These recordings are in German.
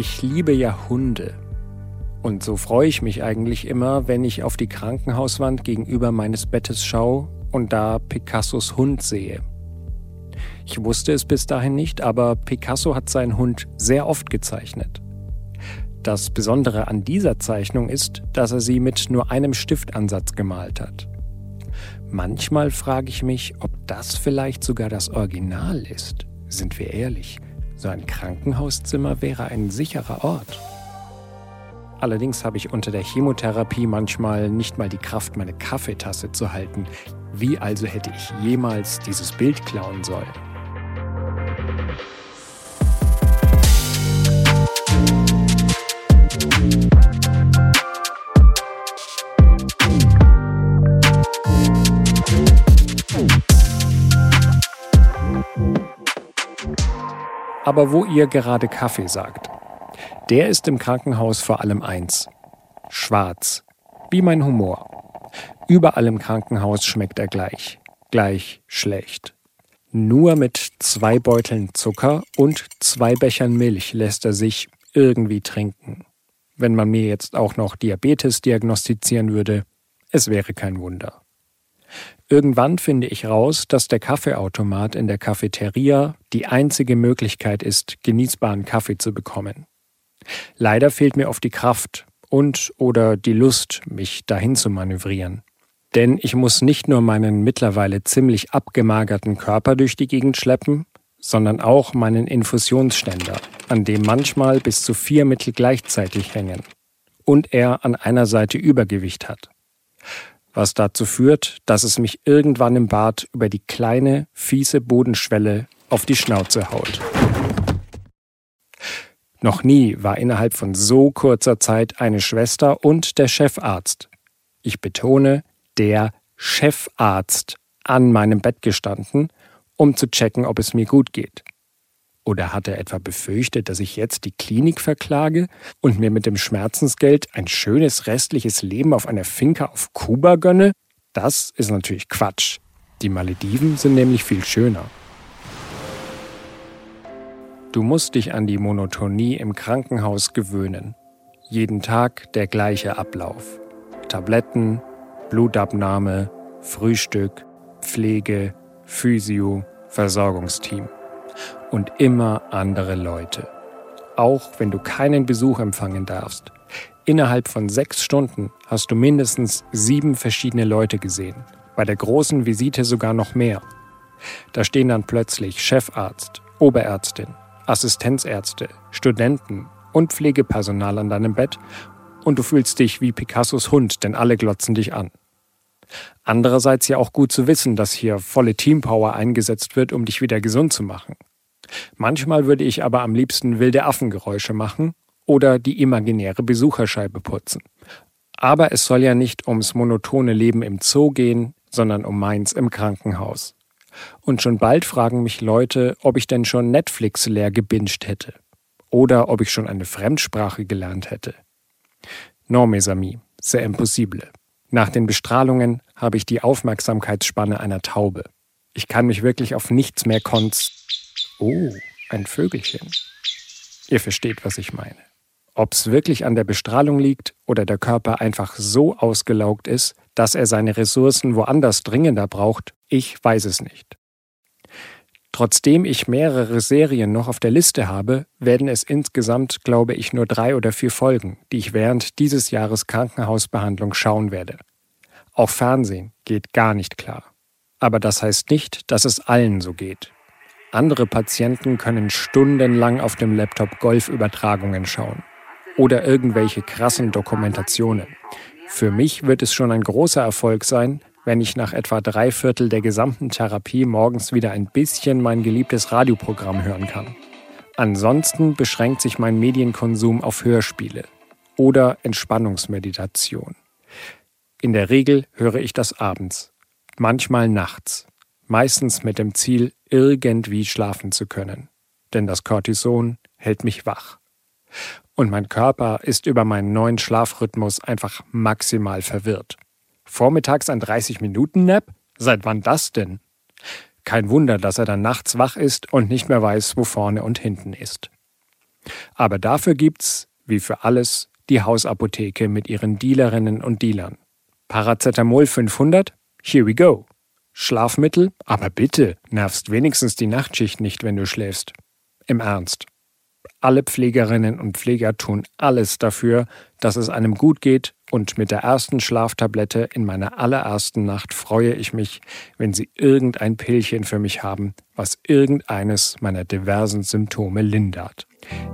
Ich liebe ja Hunde. Und so freue ich mich eigentlich immer, wenn ich auf die Krankenhauswand gegenüber meines Bettes schaue und da Picassos Hund sehe. Ich wusste es bis dahin nicht, aber Picasso hat seinen Hund sehr oft gezeichnet. Das Besondere an dieser Zeichnung ist, dass er sie mit nur einem Stiftansatz gemalt hat. Manchmal frage ich mich, ob das vielleicht sogar das Original ist. Sind wir ehrlich, so ein Krankenhauszimmer wäre ein sicherer Ort. Allerdings habe ich unter der Chemotherapie manchmal nicht mal die Kraft, meine Kaffeetasse zu halten. Wie also hätte ich jemals dieses Bild klauen sollen? Aber wo ihr gerade Kaffee sagt, der ist im Krankenhaus vor allem eins. Schwarz. Wie mein Humor. Überall im Krankenhaus schmeckt er gleich. Gleich schlecht. Nur mit zwei Beuteln Zucker und zwei Bechern Milch lässt er sich irgendwie trinken. Wenn man mir jetzt auch noch Diabetes diagnostizieren würde, es wäre kein Wunder. Irgendwann finde ich raus, dass der Kaffeeautomat in der Cafeteria die einzige Möglichkeit ist, genießbaren Kaffee zu bekommen. Leider fehlt mir oft die Kraft und oder die Lust, mich dahin zu manövrieren. Denn ich muss nicht nur meinen mittlerweile ziemlich abgemagerten Körper durch die Gegend schleppen, sondern auch meinen Infusionsständer, an dem manchmal bis zu vier Mittel gleichzeitig hängen und er an einer Seite Übergewicht hat. Was dazu führt, dass es mich irgendwann im Bad über die kleine, fiese Bodenschwelle auf die Schnauze haut. Noch nie war innerhalb von so kurzer Zeit eine Schwester und der Chefarzt, ich betone, der Chefarzt an meinem Bett gestanden, um zu checken, ob es mir gut geht. Oder hat er etwa befürchtet, dass ich jetzt die Klinik verklage und mir mit dem Schmerzensgeld ein schönes restliches Leben auf einer Finca auf Kuba gönne? Das ist natürlich Quatsch. Die Malediven sind nämlich viel schöner. Du musst dich an die Monotonie im Krankenhaus gewöhnen. Jeden Tag der gleiche Ablauf. Tabletten, Blutabnahme, Frühstück, Pflege, Physio, Versorgungsteam. Und immer andere Leute. Auch wenn du keinen Besuch empfangen darfst. Innerhalb von sechs Stunden hast du mindestens sieben verschiedene Leute gesehen. Bei der großen Visite sogar noch mehr. Da stehen dann plötzlich Chefarzt, Oberärztin, Assistenzärzte, Studenten und Pflegepersonal an deinem Bett und du fühlst dich wie Picassos Hund, denn alle glotzen dich an. Andererseits ja auch gut zu wissen, dass hier volle Teampower eingesetzt wird, um dich wieder gesund zu machen. Manchmal würde ich aber am liebsten wilde Affengeräusche machen oder die imaginäre Besucherscheibe putzen. Aber es soll ja nicht ums monotone Leben im Zoo gehen, sondern um meins im Krankenhaus. Und schon bald fragen mich Leute, ob ich denn schon Netflix leer gebinged hätte. Oder ob ich schon eine Fremdsprache gelernt hätte. Non, mes amis, c'est impossible. Nach den Bestrahlungen habe ich die Aufmerksamkeitsspanne einer Taube. Ich kann mich wirklich auf nichts mehr konz... Oh, ein Vögelchen. Ihr versteht, was ich meine. Ob es wirklich an der Bestrahlung liegt oder der Körper einfach so ausgelaugt ist, dass er seine Ressourcen woanders dringender braucht, ich weiß es nicht. Trotzdem ich mehrere Serien noch auf der Liste habe, werden es insgesamt, glaube ich, nur drei oder vier Folgen, die ich während dieses Jahres Krankenhausbehandlung schauen werde. Auch Fernsehen geht gar nicht klar. Aber das heißt nicht, dass es allen so geht. Andere Patienten können stundenlang auf dem Laptop Golfübertragungen schauen oder irgendwelche krassen Dokumentationen. Für mich wird es schon ein großer Erfolg sein, wenn ich nach etwa drei Viertel der gesamten Therapie morgens wieder ein bisschen mein geliebtes Radioprogramm hören kann. Ansonsten beschränkt sich mein Medienkonsum auf Hörspiele oder Entspannungsmeditation. In der Regel höre ich das abends, manchmal nachts, meistens mit dem Ziel, irgendwie schlafen zu können. Denn das Cortison hält mich wach. Und mein Körper ist über meinen neuen Schlafrhythmus einfach maximal verwirrt. Vormittags ein 30-Minuten-Nap? Seit wann das denn? Kein Wunder, dass er dann nachts wach ist und nicht mehr weiß, wo vorne und hinten ist. Aber dafür gibt's, wie für alles, die Hausapotheke mit ihren Dealerinnen und Dealern. Paracetamol 500? Here we go. Schlafmittel? Aber bitte, nervst wenigstens die Nachtschicht nicht, wenn du schläfst. Im Ernst. Alle Pflegerinnen und Pfleger tun alles dafür, dass es einem gut geht und mit der ersten Schlaftablette in meiner allerersten Nacht freue ich mich, wenn sie irgendein Pillchen für mich haben, was irgendeines meiner diversen Symptome lindert.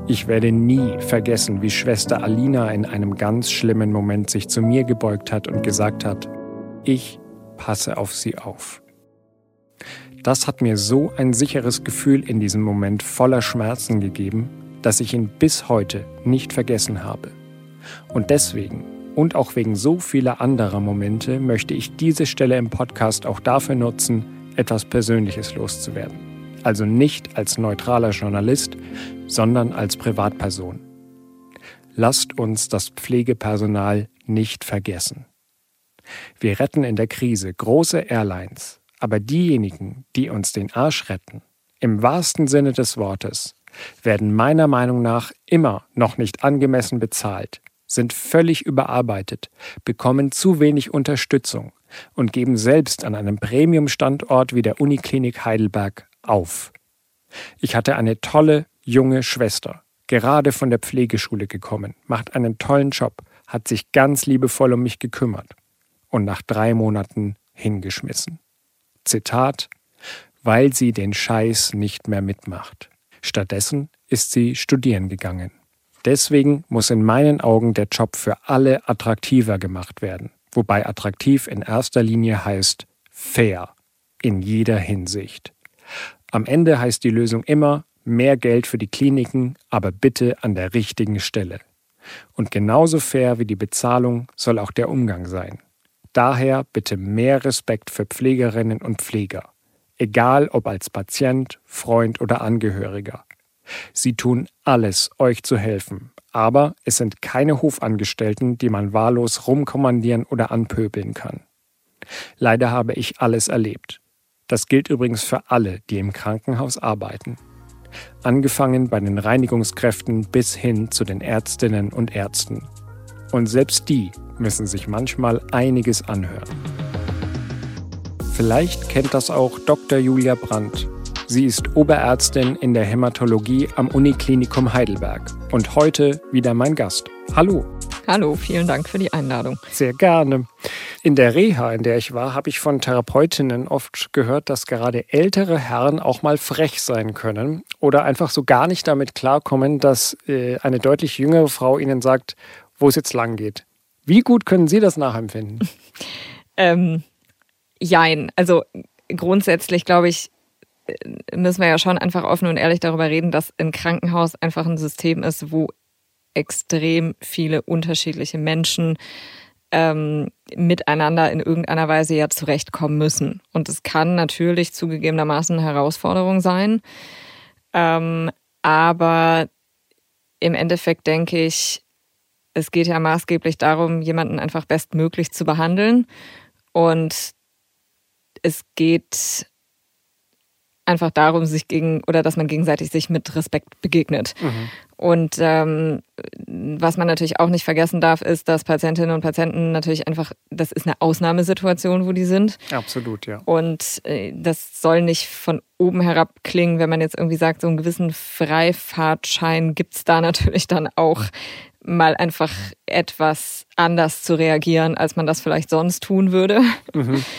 Ich werde nie vergessen, wie Schwester Alina in einem ganz schlimmen Moment sich zu mir gebeugt hat und gesagt hat, ich passe auf sie auf. Das hat mir so ein sicheres Gefühl in diesem Moment voller Schmerzen gegeben, dass ich ihn bis heute nicht vergessen habe. Und deswegen und auch wegen so vieler anderer Momente möchte ich diese Stelle im Podcast auch dafür nutzen, etwas Persönliches loszuwerden. Also nicht als neutraler Journalist, sondern als Privatperson. Lasst uns das Pflegepersonal nicht vergessen. Wir retten in der Krise große Airlines, aber diejenigen, die uns den Arsch retten, im wahrsten Sinne des Wortes, werden meiner Meinung nach immer noch nicht angemessen bezahlt, sind völlig überarbeitet, bekommen zu wenig Unterstützung und geben selbst an einem Premium-Standort wie der Uniklinik Heidelberg auf. Ich hatte eine tolle, junge Schwester, gerade von der Pflegeschule gekommen, macht einen tollen Job, hat sich ganz liebevoll um mich gekümmert und nach drei Monaten hingeschmissen. Zitat, weil sie den Scheiß nicht mehr mitmacht. Stattdessen ist sie studieren gegangen. Deswegen muss in meinen Augen der Job für alle attraktiver gemacht werden, wobei attraktiv in erster Linie heißt fair in jeder Hinsicht. Am Ende heißt die Lösung immer mehr Geld für die Kliniken, aber bitte an der richtigen Stelle. Und genauso fair wie die Bezahlung soll auch der Umgang sein. Daher bitte mehr Respekt für Pflegerinnen und Pfleger egal ob als Patient, Freund oder Angehöriger. Sie tun alles, euch zu helfen, aber es sind keine Hofangestellten, die man wahllos rumkommandieren oder anpöbeln kann. Leider habe ich alles erlebt. Das gilt übrigens für alle, die im Krankenhaus arbeiten. Angefangen bei den Reinigungskräften bis hin zu den Ärztinnen und Ärzten. Und selbst die müssen sich manchmal einiges anhören. Vielleicht kennt das auch Dr. Julia Brandt. Sie ist Oberärztin in der Hämatologie am Uniklinikum Heidelberg und heute wieder mein Gast. Hallo. Hallo, vielen Dank für die Einladung. Sehr gerne. In der Reha, in der ich war, habe ich von Therapeutinnen oft gehört, dass gerade ältere Herren auch mal frech sein können oder einfach so gar nicht damit klarkommen, dass äh, eine deutlich jüngere Frau ihnen sagt, wo es jetzt lang geht. Wie gut können Sie das nachempfinden? ähm, Jein. Also grundsätzlich glaube ich, äh, müssen wir ja schon einfach offen und ehrlich darüber reden, dass ein Krankenhaus einfach ein System ist, wo extrem viele unterschiedliche Menschen ähm, miteinander in irgendeiner Weise ja zurechtkommen müssen. Und es kann natürlich zugegebenermaßen eine Herausforderung sein. Ähm, aber im Endeffekt denke ich, es geht ja maßgeblich darum, jemanden einfach bestmöglich zu behandeln. Und es geht einfach darum, sich gegen oder dass man gegenseitig sich mit Respekt begegnet. Mhm. Und ähm, was man natürlich auch nicht vergessen darf, ist, dass Patientinnen und Patienten natürlich einfach, das ist eine Ausnahmesituation, wo die sind. Absolut, ja. Und äh, das soll nicht von oben herab klingen, wenn man jetzt irgendwie sagt, so einen gewissen Freifahrtschein gibt's da natürlich dann auch mal einfach etwas anders zu reagieren, als man das vielleicht sonst tun würde. Mhm.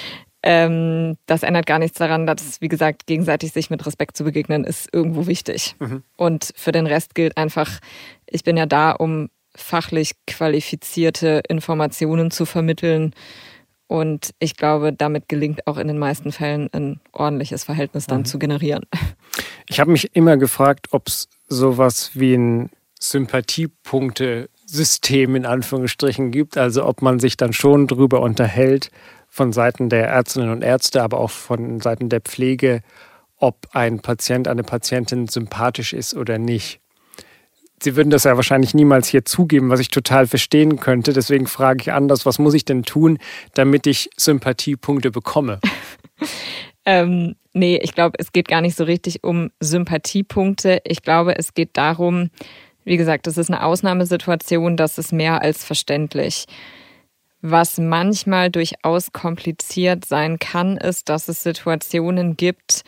Ähm, das ändert gar nichts daran, dass, wie gesagt, gegenseitig sich mit Respekt zu begegnen, ist irgendwo wichtig. Mhm. Und für den Rest gilt einfach, ich bin ja da, um fachlich qualifizierte Informationen zu vermitteln. Und ich glaube, damit gelingt auch in den meisten Fällen ein ordentliches Verhältnis dann mhm. zu generieren. Ich habe mich immer gefragt, ob es sowas wie ein Sympathiepunktesystem in Anführungsstrichen gibt, also ob man sich dann schon darüber unterhält, von Seiten der Ärztinnen und Ärzte, aber auch von Seiten der Pflege, ob ein Patient, eine Patientin sympathisch ist oder nicht. Sie würden das ja wahrscheinlich niemals hier zugeben, was ich total verstehen könnte. Deswegen frage ich anders, was muss ich denn tun, damit ich Sympathiepunkte bekomme? ähm, nee, ich glaube, es geht gar nicht so richtig um Sympathiepunkte. Ich glaube, es geht darum, wie gesagt, das ist eine Ausnahmesituation, das ist mehr als verständlich. Was manchmal durchaus kompliziert sein kann, ist, dass es Situationen gibt,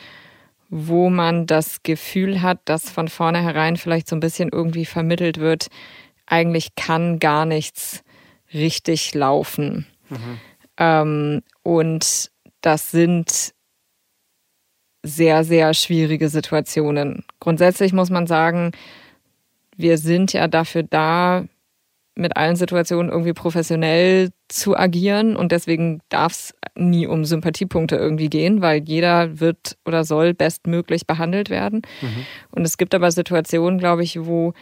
wo man das Gefühl hat, dass von vornherein vielleicht so ein bisschen irgendwie vermittelt wird, eigentlich kann gar nichts richtig laufen. Mhm. Ähm, und das sind sehr, sehr schwierige Situationen. Grundsätzlich muss man sagen, wir sind ja dafür da, mit allen Situationen irgendwie professionell zu agieren und deswegen darf es nie um Sympathiepunkte irgendwie gehen, weil jeder wird oder soll bestmöglich behandelt werden. Mhm. Und es gibt aber Situationen, glaube ich, wo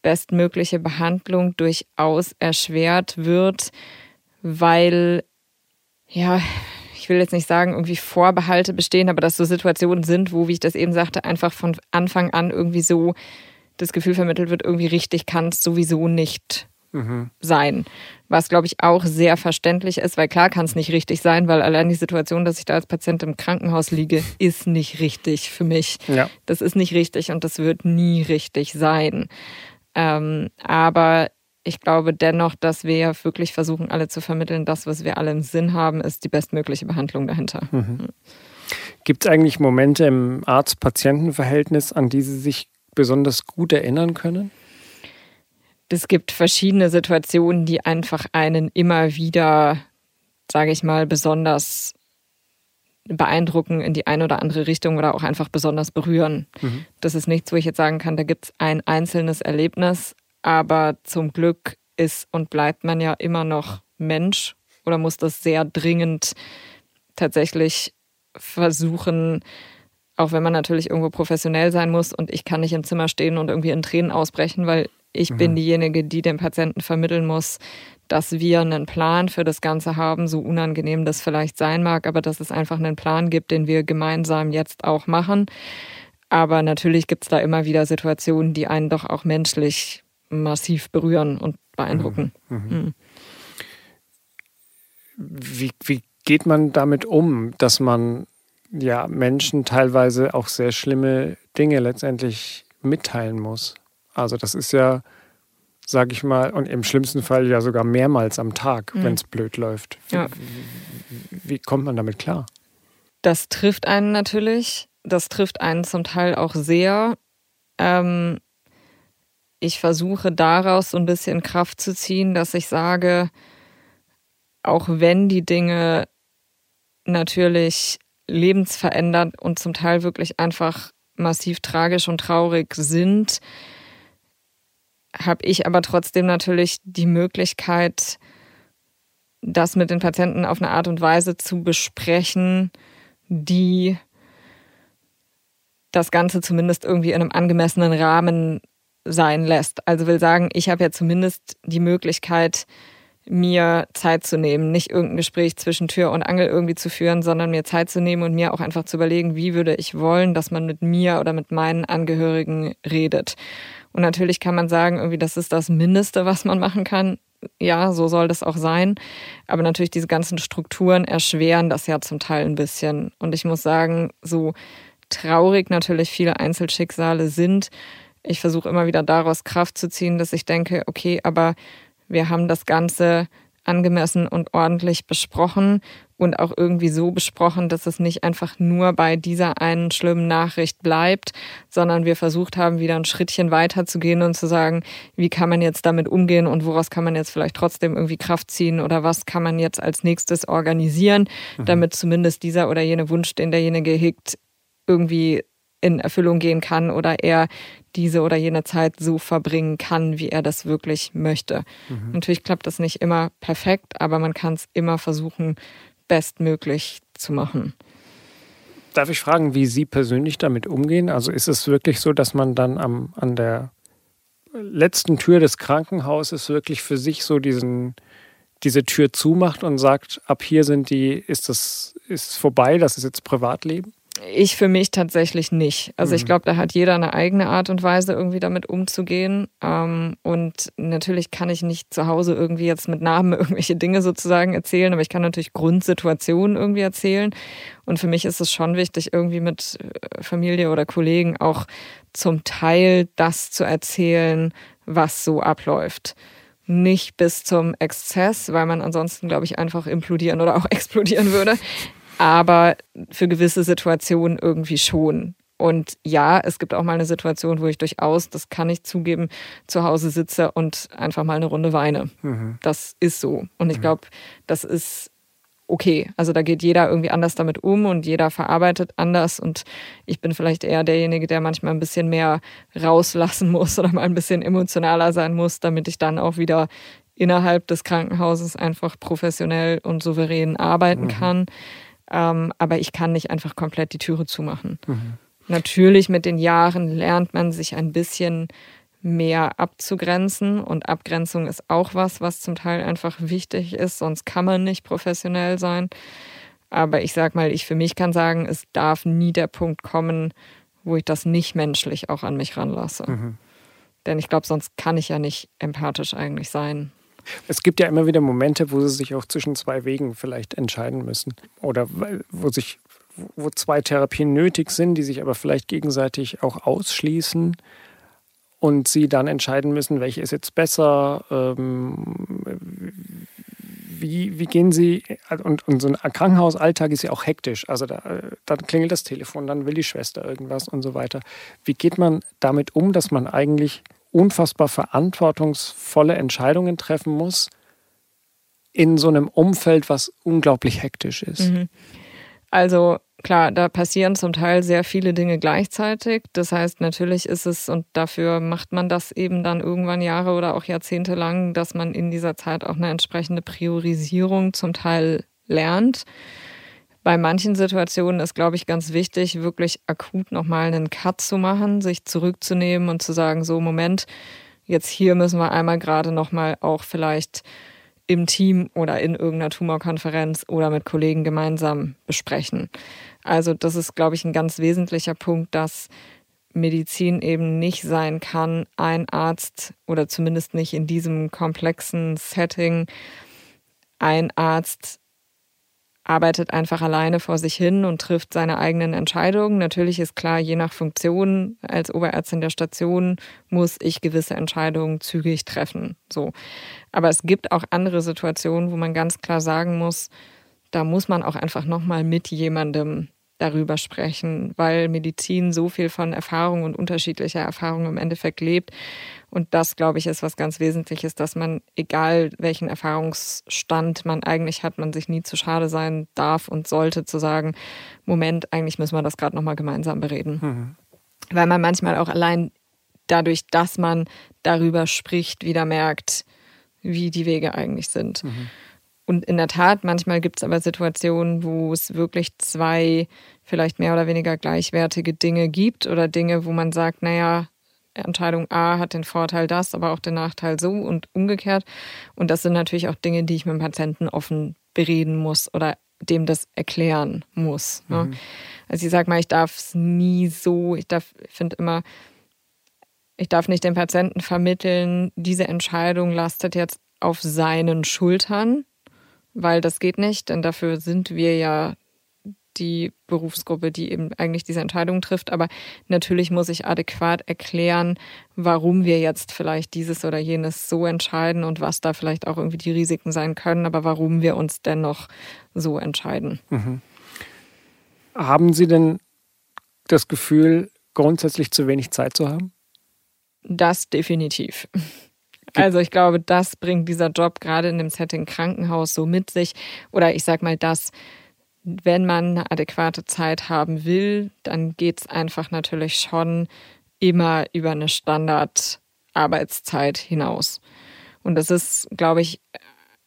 bestmögliche Behandlung durchaus erschwert wird, weil ja, ich will jetzt nicht sagen, irgendwie Vorbehalte bestehen, aber dass so Situationen sind, wo, wie ich das eben sagte, einfach von Anfang an irgendwie so das Gefühl vermittelt wird, irgendwie richtig kann es sowieso nicht mhm. sein. Was, glaube ich, auch sehr verständlich ist, weil klar kann es nicht richtig sein, weil allein die Situation, dass ich da als Patient im Krankenhaus liege, ist nicht richtig für mich. Ja. Das ist nicht richtig und das wird nie richtig sein. Ähm, aber ich glaube dennoch, dass wir wirklich versuchen, alle zu vermitteln, das, was wir alle im Sinn haben, ist die bestmögliche Behandlung dahinter. Mhm. Gibt es eigentlich Momente im Arzt-Patienten-Verhältnis, an die Sie sich besonders gut erinnern können? Es gibt verschiedene Situationen, die einfach einen immer wieder, sage ich mal, besonders beeindrucken in die eine oder andere Richtung oder auch einfach besonders berühren. Mhm. Das ist nichts, wo ich jetzt sagen kann, da gibt es ein einzelnes Erlebnis, aber zum Glück ist und bleibt man ja immer noch Mensch oder muss das sehr dringend tatsächlich versuchen, auch wenn man natürlich irgendwo professionell sein muss und ich kann nicht im Zimmer stehen und irgendwie in Tränen ausbrechen, weil ich mhm. bin diejenige, die dem Patienten vermitteln muss, dass wir einen Plan für das Ganze haben, so unangenehm das vielleicht sein mag, aber dass es einfach einen Plan gibt, den wir gemeinsam jetzt auch machen. Aber natürlich gibt es da immer wieder Situationen, die einen doch auch menschlich massiv berühren und beeindrucken. Mhm. Mhm. mhm. Wie, wie geht man damit um, dass man ja Menschen teilweise auch sehr schlimme Dinge letztendlich mitteilen muss? Also das ist ja, sage ich mal, und im schlimmsten Fall ja sogar mehrmals am Tag, mhm. wenn es blöd läuft. Wie, ja. wie, wie kommt man damit klar? Das trifft einen natürlich. Das trifft einen zum Teil auch sehr. Ähm, ich versuche daraus so ein bisschen Kraft zu ziehen, dass ich sage, auch wenn die Dinge natürlich lebensverändert und zum Teil wirklich einfach massiv tragisch und traurig sind, habe ich aber trotzdem natürlich die Möglichkeit, das mit den Patienten auf eine Art und Weise zu besprechen, die das Ganze zumindest irgendwie in einem angemessenen Rahmen sein lässt. Also will sagen, ich habe ja zumindest die Möglichkeit, mir Zeit zu nehmen, nicht irgendein Gespräch zwischen Tür und Angel irgendwie zu führen, sondern mir Zeit zu nehmen und mir auch einfach zu überlegen, wie würde ich wollen, dass man mit mir oder mit meinen Angehörigen redet. Und natürlich kann man sagen, irgendwie, das ist das Mindeste, was man machen kann. Ja, so soll das auch sein. Aber natürlich diese ganzen Strukturen erschweren das ja zum Teil ein bisschen. Und ich muss sagen, so traurig natürlich viele Einzelschicksale sind, ich versuche immer wieder daraus Kraft zu ziehen, dass ich denke, okay, aber wir haben das Ganze angemessen und ordentlich besprochen und auch irgendwie so besprochen, dass es nicht einfach nur bei dieser einen schlimmen Nachricht bleibt, sondern wir versucht haben, wieder ein Schrittchen weiter zu gehen und zu sagen, wie kann man jetzt damit umgehen und woraus kann man jetzt vielleicht trotzdem irgendwie Kraft ziehen oder was kann man jetzt als nächstes organisieren, mhm. damit zumindest dieser oder jene Wunsch, den derjenige hegt, irgendwie in Erfüllung gehen kann oder er diese oder jene Zeit so verbringen kann, wie er das wirklich möchte. Mhm. Natürlich klappt das nicht immer perfekt, aber man kann es immer versuchen, bestmöglich zu machen. Darf ich fragen, wie Sie persönlich damit umgehen? Also ist es wirklich so, dass man dann am, an der letzten Tür des Krankenhauses wirklich für sich so diesen, diese Tür zumacht und sagt, ab hier sind die, ist das ist vorbei, das ist jetzt Privatleben? Ich für mich tatsächlich nicht. Also ich Mhm. glaube, da hat jeder eine eigene Art und Weise, irgendwie damit umzugehen. Ähm, und natürlich kann ich nicht zu Hause irgendwie jetzt mit Namen irgendwelche Dinge sozusagen erzählen, aber ich kann natürlich Grundsituationen irgendwie erzählen. Und für mich ist es schon wichtig, irgendwie mit äh, Familie oder Kollegen auch zum Teil das zu erzählen, was so abläuft. Nicht bis zum Exzess, weil man ansonsten, glaube ich, einfach implodieren oder auch explodieren würde. Aber für gewisse Situationen irgendwie schon. Und ja, es gibt auch mal eine Situation, wo ich durchaus, das kann ich zugeben, zu Hause sitze und einfach mal eine Runde weine. Mhm. Das ist so. Und ich glaube, das ist okay. Also da geht jeder irgendwie anders damit um und jeder verarbeitet anders. Und ich bin vielleicht eher derjenige, der manchmal ein bisschen mehr rauslassen muss oder mal ein bisschen emotionaler sein muss, damit ich dann auch wieder innerhalb des Krankenhauses einfach professionell und souverän arbeiten kann. Ähm, aber ich kann nicht einfach komplett die Türe zumachen. Natürlich mit den Jahren lernt man sich ein bisschen mehr abzugrenzen und Abgrenzung ist auch was, was zum Teil einfach wichtig ist, sonst kann man nicht professionell sein. Aber ich sag mal, ich für mich kann sagen, es darf nie der Punkt kommen, wo ich das nicht menschlich auch an mich ranlasse. Denn ich glaube, sonst kann ich ja nicht empathisch eigentlich sein. Es gibt ja immer wieder Momente, wo sie sich auch zwischen zwei Wegen vielleicht entscheiden müssen. Oder wo sich, wo zwei Therapien nötig sind, die sich aber vielleicht gegenseitig auch ausschließen und sie dann entscheiden müssen, welche ist jetzt besser. Ähm, wie, wie gehen Sie, und, und so ein Krankenhausalltag ist ja auch hektisch. Also da, dann klingelt das Telefon, dann will die Schwester irgendwas und so weiter. Wie geht man damit um, dass man eigentlich unfassbar verantwortungsvolle Entscheidungen treffen muss in so einem Umfeld, was unglaublich hektisch ist? Also klar, da passieren zum Teil sehr viele Dinge gleichzeitig. Das heißt, natürlich ist es, und dafür macht man das eben dann irgendwann Jahre oder auch Jahrzehnte lang, dass man in dieser Zeit auch eine entsprechende Priorisierung zum Teil lernt. Bei manchen Situationen ist, glaube ich, ganz wichtig, wirklich akut nochmal einen Cut zu machen, sich zurückzunehmen und zu sagen, so Moment, jetzt hier müssen wir einmal gerade nochmal auch vielleicht im Team oder in irgendeiner Tumorkonferenz oder mit Kollegen gemeinsam besprechen. Also das ist, glaube ich, ein ganz wesentlicher Punkt, dass Medizin eben nicht sein kann, ein Arzt oder zumindest nicht in diesem komplexen Setting, ein Arzt arbeitet einfach alleine vor sich hin und trifft seine eigenen Entscheidungen. Natürlich ist klar, je nach Funktion als Oberärztin der Station muss ich gewisse Entscheidungen zügig treffen. So. Aber es gibt auch andere Situationen, wo man ganz klar sagen muss, da muss man auch einfach nochmal mit jemandem darüber sprechen, weil Medizin so viel von Erfahrung und unterschiedlicher Erfahrung im Endeffekt lebt. Und das, glaube ich, ist was ganz Wesentliches, dass man, egal welchen Erfahrungsstand man eigentlich hat, man sich nie zu schade sein darf und sollte zu sagen, Moment, eigentlich müssen wir das gerade nochmal gemeinsam bereden. Weil man manchmal auch allein dadurch, dass man darüber spricht, wieder merkt, wie die Wege eigentlich sind. Und in der Tat, manchmal gibt es aber Situationen, wo es wirklich zwei vielleicht mehr oder weniger gleichwertige Dinge gibt oder Dinge, wo man sagt, naja, Entscheidung A hat den Vorteil das, aber auch den Nachteil so und umgekehrt. Und das sind natürlich auch Dinge, die ich mit dem Patienten offen bereden muss oder dem das erklären muss. Ne? Also ich sage mal, ich darf es nie so, ich darf, finde immer, ich darf nicht dem Patienten vermitteln, diese Entscheidung lastet jetzt auf seinen Schultern, weil das geht nicht, denn dafür sind wir ja die Berufsgruppe, die eben eigentlich diese Entscheidung trifft. Aber natürlich muss ich adäquat erklären, warum wir jetzt vielleicht dieses oder jenes so entscheiden und was da vielleicht auch irgendwie die Risiken sein können, aber warum wir uns dennoch so entscheiden. Haben Sie denn das Gefühl, grundsätzlich zu wenig Zeit zu haben? Das definitiv. Also ich glaube, das bringt dieser Job gerade in dem Setting Krankenhaus so mit sich. Oder ich sag mal, dass wenn man eine adäquate Zeit haben will, dann geht es einfach natürlich schon immer über eine Standardarbeitszeit hinaus. Und das ist, glaube ich,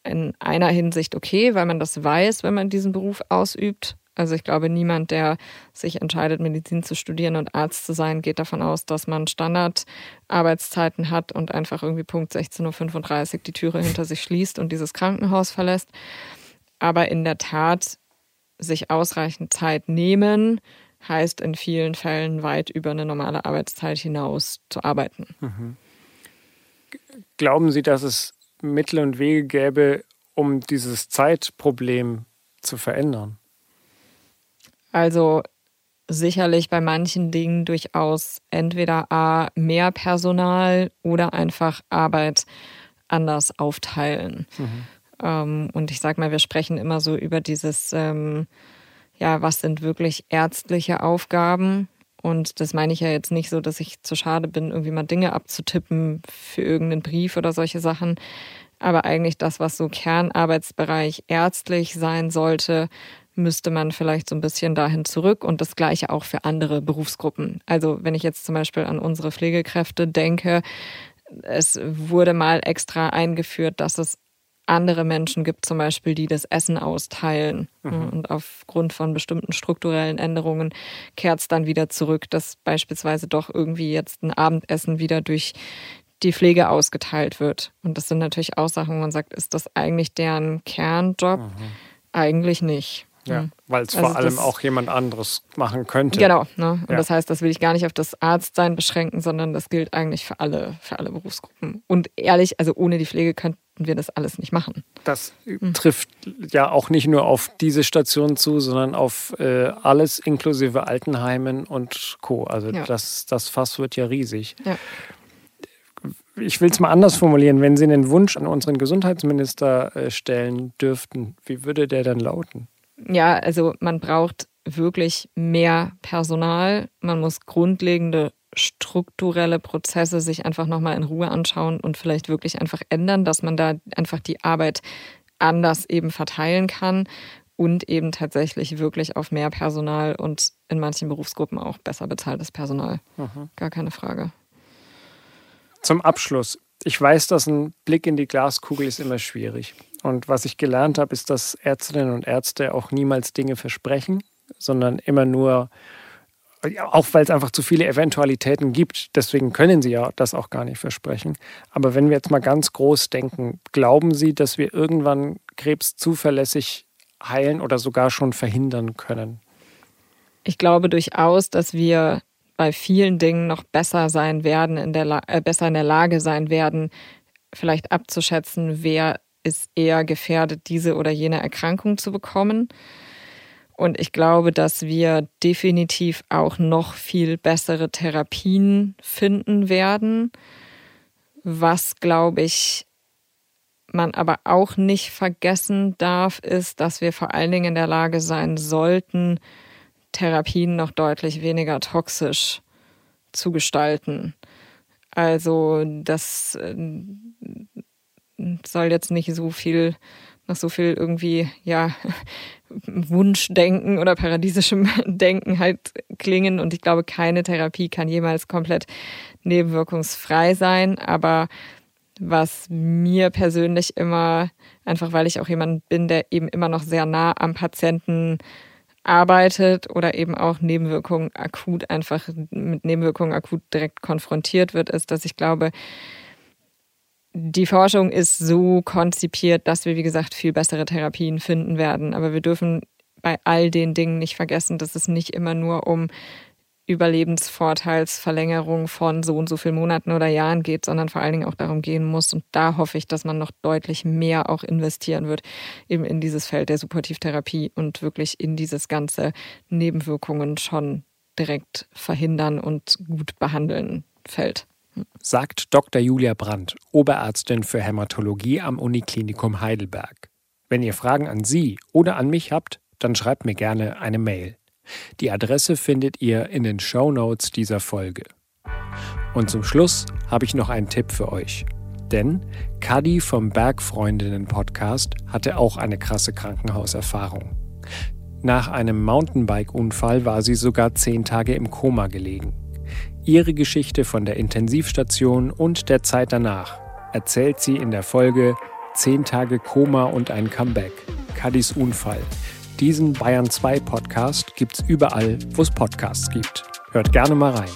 in einer Hinsicht okay, weil man das weiß, wenn man diesen Beruf ausübt. Also ich glaube, niemand, der sich entscheidet, Medizin zu studieren und Arzt zu sein, geht davon aus, dass man Standardarbeitszeiten hat und einfach irgendwie Punkt 16.35 Uhr die Türe hinter sich schließt und dieses Krankenhaus verlässt. Aber in der Tat sich ausreichend Zeit nehmen, heißt in vielen Fällen weit über eine normale Arbeitszeit hinaus zu arbeiten. Mhm. Glauben Sie, dass es Mittel und Wege gäbe, um dieses Zeitproblem zu verändern? Also sicherlich bei manchen Dingen durchaus entweder A, mehr Personal oder einfach Arbeit anders aufteilen. Mhm. Ähm, und ich sag mal, wir sprechen immer so über dieses, ähm, ja, was sind wirklich ärztliche Aufgaben? Und das meine ich ja jetzt nicht so, dass ich zu schade bin, irgendwie mal Dinge abzutippen für irgendeinen Brief oder solche Sachen. Aber eigentlich das, was so Kernarbeitsbereich ärztlich sein sollte, müsste man vielleicht so ein bisschen dahin zurück und das gleiche auch für andere Berufsgruppen. Also wenn ich jetzt zum Beispiel an unsere Pflegekräfte denke, es wurde mal extra eingeführt, dass es andere Menschen gibt, zum Beispiel, die das Essen austeilen. Mhm. Und aufgrund von bestimmten strukturellen Änderungen kehrt es dann wieder zurück, dass beispielsweise doch irgendwie jetzt ein Abendessen wieder durch die Pflege ausgeteilt wird. Und das sind natürlich auch Sachen, wo man sagt, ist das eigentlich deren Kernjob? Mhm. Eigentlich nicht. Ja, mhm. weil es also vor allem auch jemand anderes machen könnte. Genau. Ne? Und ja. das heißt, das will ich gar nicht auf das Arztsein beschränken, sondern das gilt eigentlich für alle, für alle Berufsgruppen. Und ehrlich, also ohne die Pflege könnten wir das alles nicht machen. Das mhm. trifft ja auch nicht nur auf diese Station zu, sondern auf äh, alles inklusive Altenheimen und Co. Also ja. das, das Fass wird ja riesig. Ja. Ich will es mal anders formulieren. Wenn Sie einen Wunsch an unseren Gesundheitsminister äh, stellen dürften, wie würde der dann lauten? Ja, also man braucht wirklich mehr Personal. Man muss grundlegende strukturelle Prozesse sich einfach nochmal in Ruhe anschauen und vielleicht wirklich einfach ändern, dass man da einfach die Arbeit anders eben verteilen kann und eben tatsächlich wirklich auf mehr Personal und in manchen Berufsgruppen auch besser bezahltes Personal. Mhm. Gar keine Frage. Zum Abschluss. Ich weiß, dass ein Blick in die Glaskugel ist immer schwierig. Und was ich gelernt habe, ist, dass Ärztinnen und Ärzte auch niemals Dinge versprechen, sondern immer nur, auch weil es einfach zu viele Eventualitäten gibt, deswegen können sie ja das auch gar nicht versprechen. Aber wenn wir jetzt mal ganz groß denken, glauben Sie, dass wir irgendwann Krebs zuverlässig heilen oder sogar schon verhindern können? Ich glaube durchaus, dass wir bei vielen Dingen noch besser sein werden, in der äh, besser in der Lage sein werden, vielleicht abzuschätzen, wer ist eher gefährdet, diese oder jene Erkrankung zu bekommen. Und ich glaube, dass wir definitiv auch noch viel bessere Therapien finden werden. Was, glaube ich, man aber auch nicht vergessen darf, ist, dass wir vor allen Dingen in der Lage sein sollten, Therapien noch deutlich weniger toxisch zu gestalten. Also das äh, soll jetzt nicht so viel nach so viel irgendwie, ja, Wunschdenken oder paradiesischem Denken halt klingen. Und ich glaube, keine Therapie kann jemals komplett nebenwirkungsfrei sein. Aber was mir persönlich immer, einfach weil ich auch jemand bin, der eben immer noch sehr nah am Patienten arbeitet oder eben auch Nebenwirkungen akut einfach mit Nebenwirkungen akut direkt konfrontiert wird, ist, dass ich glaube, die Forschung ist so konzipiert, dass wir, wie gesagt, viel bessere Therapien finden werden. Aber wir dürfen bei all den Dingen nicht vergessen, dass es nicht immer nur um Überlebensvorteilsverlängerung von so und so vielen Monaten oder Jahren geht, sondern vor allen Dingen auch darum gehen muss. Und da hoffe ich, dass man noch deutlich mehr auch investieren wird, eben in dieses Feld der Supportivtherapie und wirklich in dieses ganze Nebenwirkungen schon direkt verhindern und gut behandeln Feld sagt Dr. Julia Brandt, Oberärztin für Hämatologie am Uniklinikum Heidelberg. Wenn ihr Fragen an sie oder an mich habt, dann schreibt mir gerne eine Mail. Die Adresse findet ihr in den Show Notes dieser Folge. Und zum Schluss habe ich noch einen Tipp für euch. Denn Kadi vom Bergfreundinnen Podcast hatte auch eine krasse Krankenhauserfahrung. Nach einem Mountainbike-Unfall war sie sogar zehn Tage im Koma gelegen. Ihre Geschichte von der Intensivstation und der Zeit danach erzählt sie in der Folge 10 Tage Koma und ein Comeback. Kadis Unfall. Diesen Bayern 2 Podcast gibt's überall, wo es Podcasts gibt. Hört gerne mal rein.